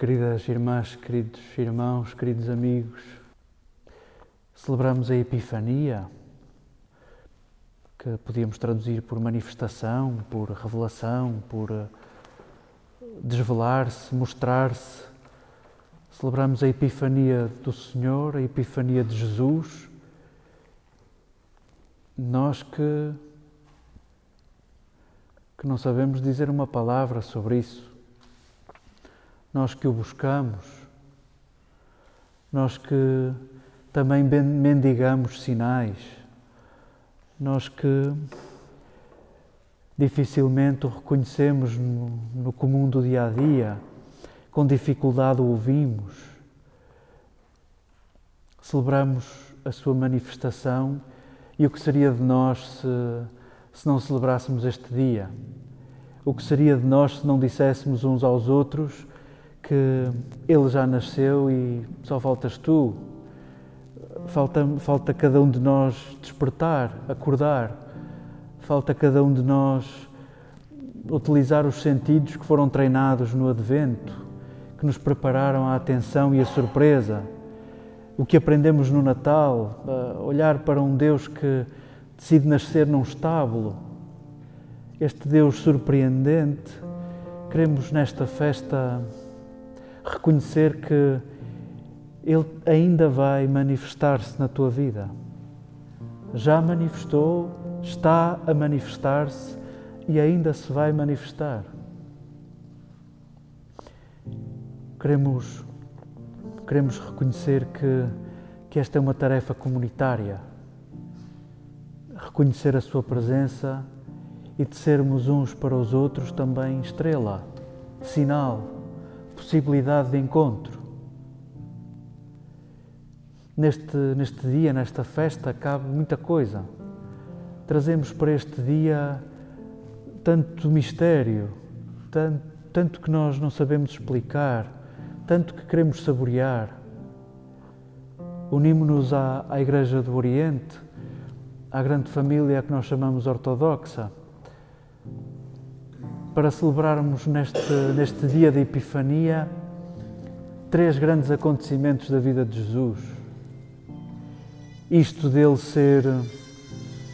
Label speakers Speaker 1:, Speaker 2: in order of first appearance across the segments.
Speaker 1: Queridas irmãs, queridos irmãos, queridos amigos, celebramos a Epifania, que podíamos traduzir por manifestação, por revelação, por eh, desvelar-se, mostrar-se. Celebramos a Epifania do Senhor, a Epifania de Jesus. Nós que, que não sabemos dizer uma palavra sobre isso nós que o buscamos, nós que também mendigamos sinais, nós que dificilmente o reconhecemos no, no comum do dia a dia, com dificuldade o ouvimos. Celebramos a sua manifestação e o que seria de nós se, se não celebrássemos este dia? O que seria de nós se não disséssemos uns aos outros que ele já nasceu e só faltas tu. Falta, falta cada um de nós despertar, acordar. Falta cada um de nós utilizar os sentidos que foram treinados no Advento, que nos prepararam a atenção e a surpresa. O que aprendemos no Natal, olhar para um Deus que decide nascer num estábulo. Este Deus surpreendente, queremos nesta festa reconhecer que Ele ainda vai manifestar-se na tua vida. Já manifestou, está a manifestar-se e ainda se vai manifestar. Queremos, queremos reconhecer que, que esta é uma tarefa comunitária. Reconhecer a Sua presença e de sermos uns para os outros também estrela, sinal possibilidade de encontro. Neste, neste dia, nesta festa, cabe muita coisa. Trazemos para este dia tanto mistério, tanto, tanto que nós não sabemos explicar, tanto que queremos saborear. Unimos-nos à, à Igreja do Oriente, à grande família que nós chamamos ortodoxa, para celebrarmos neste, neste dia da Epifania três grandes acontecimentos da vida de Jesus. Isto dele ser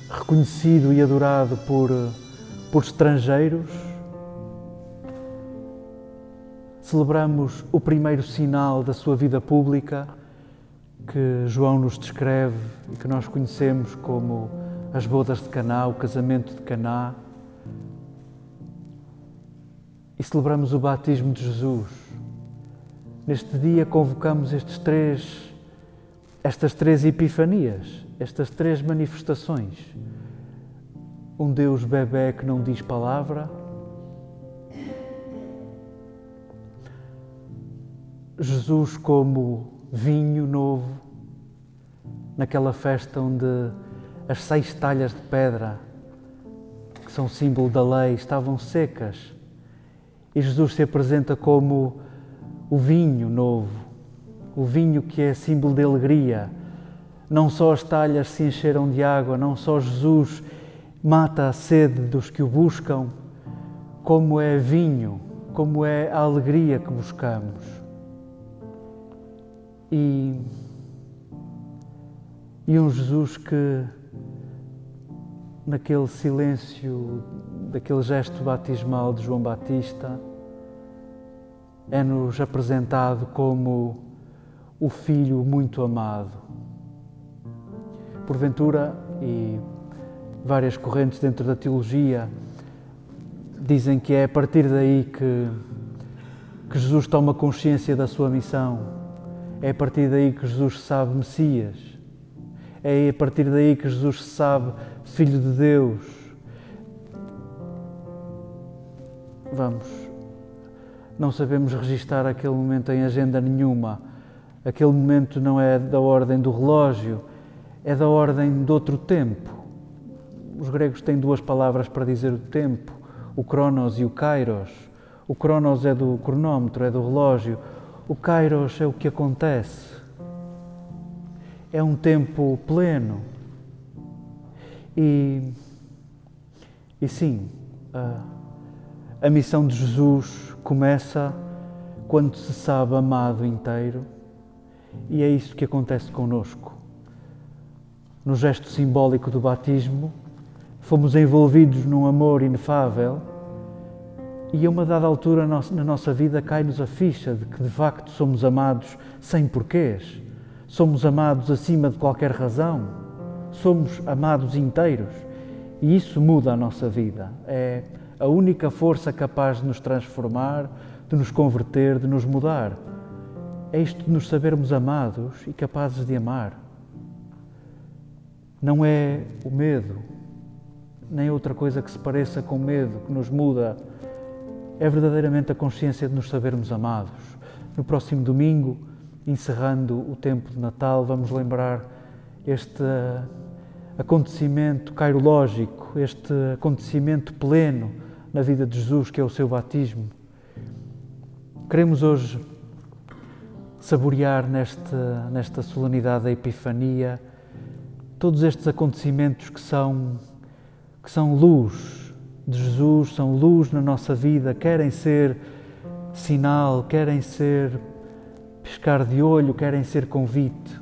Speaker 1: reconhecido e adorado por, por estrangeiros. Celebramos o primeiro sinal da sua vida pública, que João nos descreve e que nós conhecemos como as bodas de Caná, o casamento de Caná e celebramos o batismo de Jesus. Neste dia convocamos estes três, estas três epifanias, estas três manifestações. Um Deus bebê que não diz palavra, Jesus como vinho novo, naquela festa onde as seis talhas de pedra, que são símbolo da lei, estavam secas e Jesus se apresenta como o vinho novo, o vinho que é símbolo de alegria. Não só as talhas se encheram de água, não só Jesus mata a sede dos que o buscam, como é vinho, como é a alegria que buscamos. E, e um Jesus que, naquele silêncio daquele gesto batismal de João Batista, é-nos apresentado como o Filho muito amado. Porventura, e várias correntes dentro da teologia dizem que é a partir daí que, que Jesus toma consciência da sua missão, é a partir daí que Jesus sabe Messias, é a partir daí que Jesus sabe Filho de Deus vamos, não sabemos registar aquele momento em agenda nenhuma. Aquele momento não é da ordem do relógio, é da ordem de outro tempo. Os gregos têm duas palavras para dizer o tempo, o cronos e o kairos. O cronos é do cronómetro, é do relógio. O kairos é o que acontece. É um tempo pleno. E, e sim, uh, a missão de Jesus começa quando se sabe amado inteiro, e é isso que acontece conosco. No gesto simbólico do batismo, fomos envolvidos num amor inefável e a uma dada altura na nossa vida cai-nos a ficha de que de facto somos amados sem porquês, somos amados acima de qualquer razão, somos amados inteiros e isso muda a nossa vida. É a única força capaz de nos transformar, de nos converter, de nos mudar. É isto de nos sabermos amados e capazes de amar. Não é o medo, nem outra coisa que se pareça com medo que nos muda. É verdadeiramente a consciência de nos sabermos amados. No próximo domingo, encerrando o tempo de Natal, vamos lembrar este acontecimento cairológico, este acontecimento pleno na vida de Jesus, que é o seu batismo. Queremos hoje saborear nesta, nesta solenidade da Epifania todos estes acontecimentos que são, que são luz de Jesus, são luz na nossa vida, querem ser sinal, querem ser piscar de olho, querem ser convite.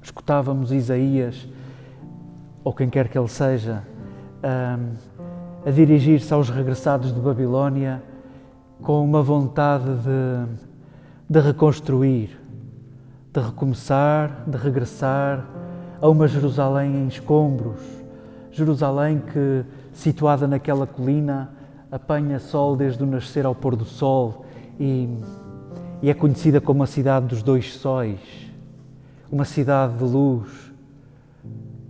Speaker 1: Escutávamos Isaías, ou quem quer que ele seja, a, a dirigir-se aos regressados de Babilónia com uma vontade de, de reconstruir, de recomeçar, de regressar a uma Jerusalém em escombros, Jerusalém que, situada naquela colina, apanha sol desde o nascer ao pôr do sol e, e é conhecida como a cidade dos dois sóis, uma cidade de luz.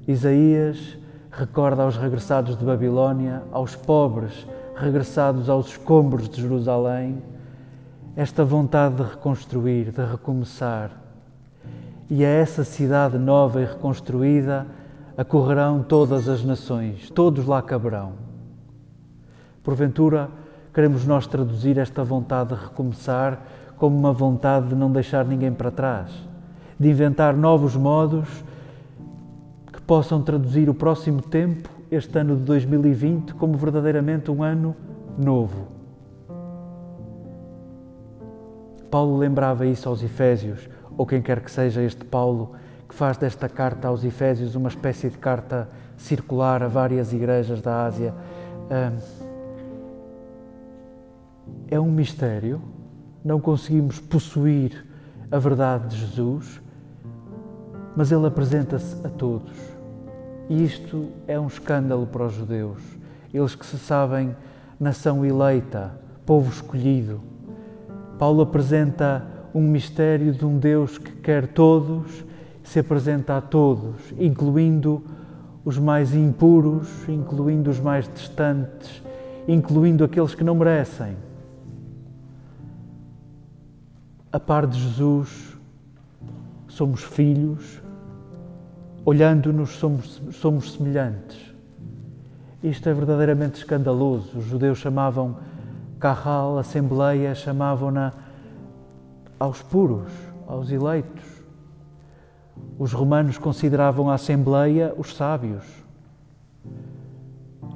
Speaker 1: Isaías recorda aos regressados de Babilónia, aos pobres regressados aos escombros de Jerusalém, esta vontade de reconstruir, de recomeçar. E a essa cidade nova e reconstruída acorrerão todas as nações, todos lá caberão. Porventura, queremos nós traduzir esta vontade de recomeçar como uma vontade de não deixar ninguém para trás, de inventar novos modos possam traduzir o próximo tempo este ano de 2020 como verdadeiramente um ano novo. Paulo lembrava isso aos Efésios, ou quem quer que seja este Paulo, que faz desta carta aos Efésios uma espécie de carta circular a várias igrejas da Ásia. É um mistério, não conseguimos possuir a verdade de Jesus, mas ele apresenta-se a todos isto é um escândalo para os judeus, eles que se sabem nação eleita, povo escolhido. Paulo apresenta um mistério de um Deus que quer todos, se apresenta a todos, incluindo os mais impuros, incluindo os mais distantes, incluindo aqueles que não merecem. A par de Jesus, somos filhos, olhando-nos, somos, somos semelhantes. Isto é verdadeiramente escandaloso. Os judeus chamavam Carral, Assembleia, chamavam-na aos puros, aos eleitos. Os romanos consideravam a Assembleia os sábios.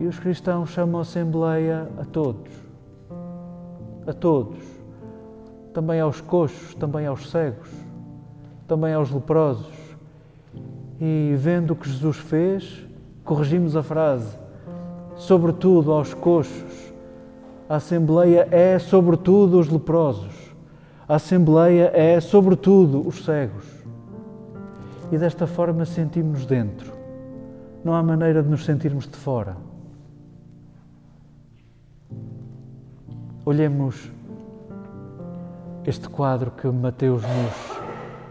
Speaker 1: E os cristãos chamam a Assembleia a todos. A todos. Também aos coxos, também aos cegos, também aos leprosos e vendo o que Jesus fez, corrigimos a frase, sobretudo aos coxos. A Assembleia é sobretudo os leprosos. A Assembleia é sobretudo os cegos. E desta forma sentimos-nos dentro. Não há maneira de nos sentirmos de fora. Olhemos este quadro que Mateus nos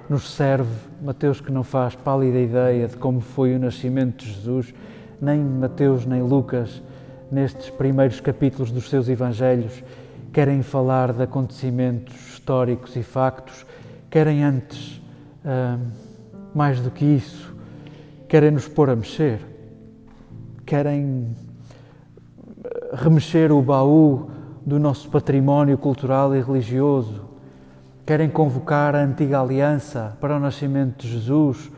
Speaker 1: nos serve, Mateus que não faz pálida ideia de como foi o nascimento de Jesus, nem Mateus nem Lucas, nestes primeiros capítulos dos seus evangelhos, querem falar de acontecimentos históricos e factos, querem antes, hum, mais do que isso, querem nos pôr a mexer, querem hum, remexer o baú do nosso património cultural e religioso, querem convocar a antiga aliança para o nascimento de Jesus,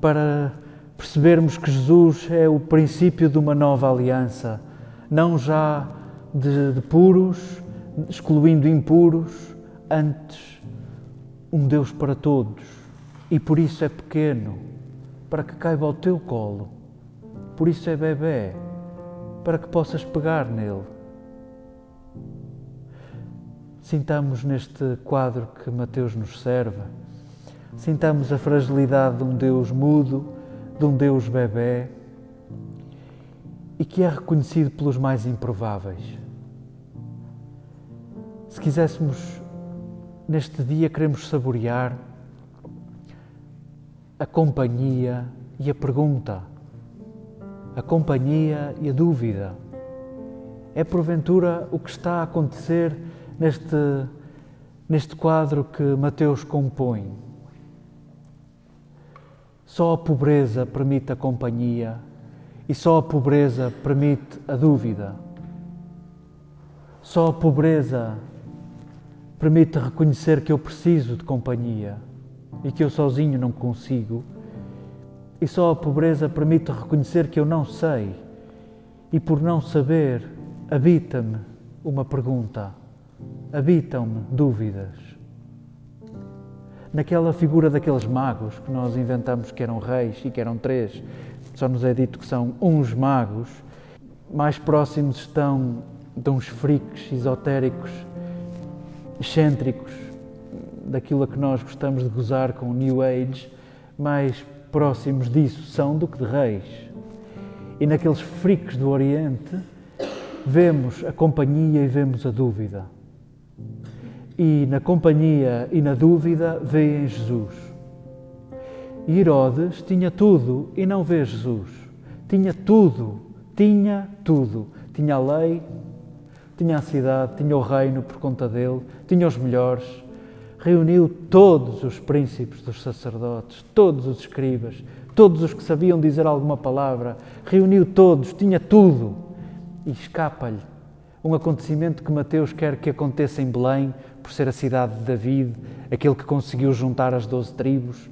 Speaker 1: para percebermos que Jesus é o princípio de uma nova aliança, não já de, de puros, excluindo impuros, antes um Deus para todos. E por isso é pequeno, para que caiba ao teu colo. Por isso é bebê, para que possas pegar nele. Sintamos neste quadro que Mateus nos serve, sintamos a fragilidade de um Deus mudo, de um Deus bebê e que é reconhecido pelos mais improváveis. Se quiséssemos, neste dia, queremos saborear a companhia e a pergunta, a companhia e a dúvida. É porventura o que está a acontecer neste, neste quadro que Mateus compõe. Só a pobreza permite a companhia e só a pobreza permite a dúvida. Só a pobreza permite reconhecer que eu preciso de companhia e que eu sozinho não consigo. E só a pobreza permite reconhecer que eu não sei e por não saber habita-me uma pergunta, habitam-me dúvidas. Naquela figura daqueles magos que nós inventamos que eram reis e que eram três, só nos é dito que são uns magos, mais próximos estão de uns freaks esotéricos, excêntricos, daquilo a que nós gostamos de gozar com o New Age, mais próximos disso são do que de reis. E naqueles freaks do Oriente, vemos a companhia e vemos a dúvida. E na companhia e na dúvida veem Jesus. E Herodes tinha tudo e não vê Jesus. Tinha tudo, tinha tudo. Tinha a lei, tinha a cidade, tinha o reino por conta dele, tinha os melhores. Reuniu todos os príncipes dos sacerdotes, todos os escribas, todos os que sabiam dizer alguma palavra, reuniu todos, tinha tudo. E escapa-lhe um acontecimento que Mateus quer que aconteça em Belém, por ser a cidade de David, aquele que conseguiu juntar as doze tribos.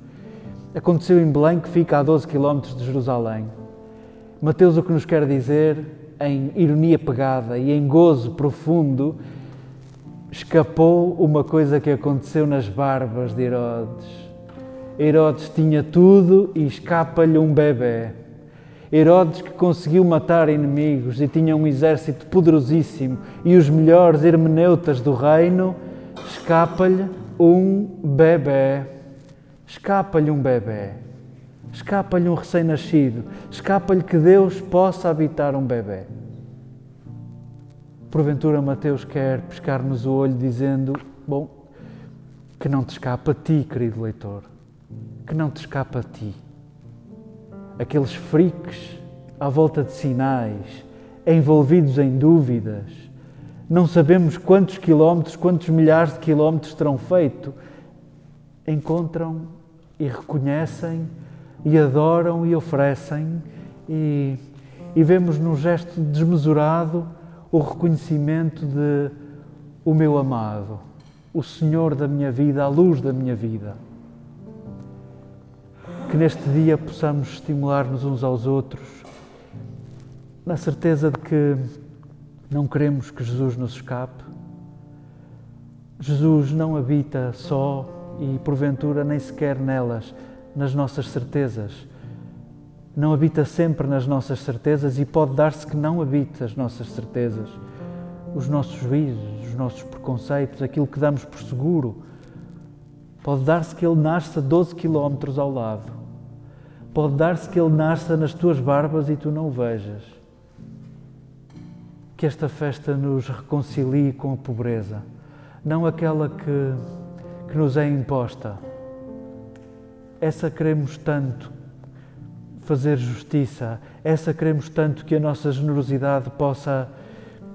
Speaker 1: Aconteceu em Belém, que fica a 12 quilómetros de Jerusalém. Mateus o que nos quer dizer em ironia pegada e em gozo profundo, escapou uma coisa que aconteceu nas barbas de Herodes. Herodes tinha tudo e escapa-lhe um bebê. Herodes que conseguiu matar inimigos e tinha um exército poderosíssimo e os melhores hermeneutas do reino, escapa-lhe um bebê. Escapa-lhe um bebê. Escapa-lhe um recém-nascido, escapa-lhe que Deus possa habitar um bebê. Porventura, Mateus quer pescar-nos o olho dizendo: Bom, que não te escapa a ti, querido leitor, que não te escapa a ti. Aqueles freaks à volta de sinais, envolvidos em dúvidas, não sabemos quantos quilómetros, quantos milhares de quilómetros terão feito, encontram e reconhecem e adoram e oferecem, e, e vemos num gesto desmesurado o reconhecimento de o meu amado, o Senhor da minha vida, a luz da minha vida. Que neste dia possamos estimular-nos uns aos outros, na certeza de que não queremos que Jesus nos escape. Jesus não habita só e, porventura, nem sequer nelas nas nossas certezas. Não habita sempre nas nossas certezas e pode dar-se que não habite as nossas certezas, os nossos juízos, os nossos preconceitos, aquilo que damos por seguro. Pode dar-se que ele nasça 12 quilómetros ao lado. Pode dar-se que ele nasça nas tuas barbas e tu não o vejas. Que esta festa nos reconcilie com a pobreza, não aquela que, que nos é imposta essa queremos tanto fazer justiça, essa queremos tanto que a nossa generosidade possa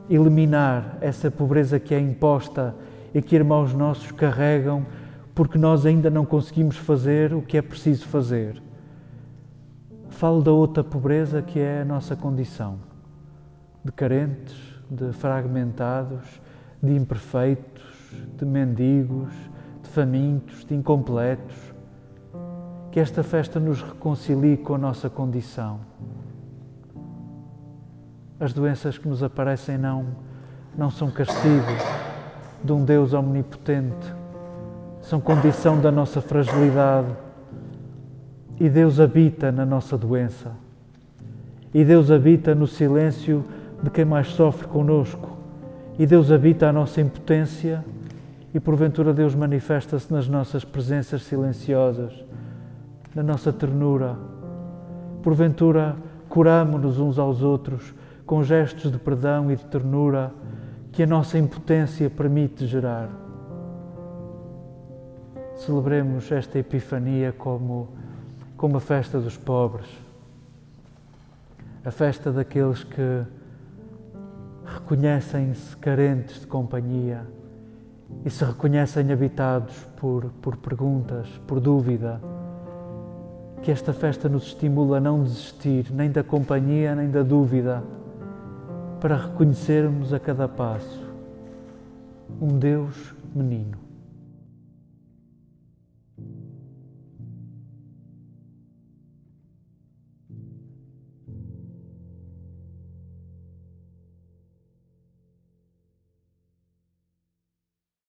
Speaker 1: eliminar essa pobreza que é imposta e que irmãos nossos carregam porque nós ainda não conseguimos fazer o que é preciso fazer. Falo da outra pobreza que é a nossa condição, de carentes, de fragmentados, de imperfeitos, de mendigos, de famintos, de incompletos que esta festa nos reconcilie com a nossa condição. As doenças que nos aparecem não, não são castigo, de um Deus omnipotente, são condição da nossa fragilidade. E Deus habita na nossa doença. E Deus habita no silêncio de quem mais sofre conosco. E Deus habita a nossa impotência e porventura Deus manifesta-se nas nossas presenças silenciosas, na nossa ternura. Porventura curamo-nos uns aos outros com gestos de perdão e de ternura que a nossa impotência permite gerar. Celebremos esta Epifania como, como a festa dos pobres, a festa daqueles que reconhecem-se carentes de companhia e se reconhecem habitados por, por perguntas, por dúvida. Que esta festa nos estimula a não desistir nem da companhia nem da dúvida, para reconhecermos a cada passo um Deus menino.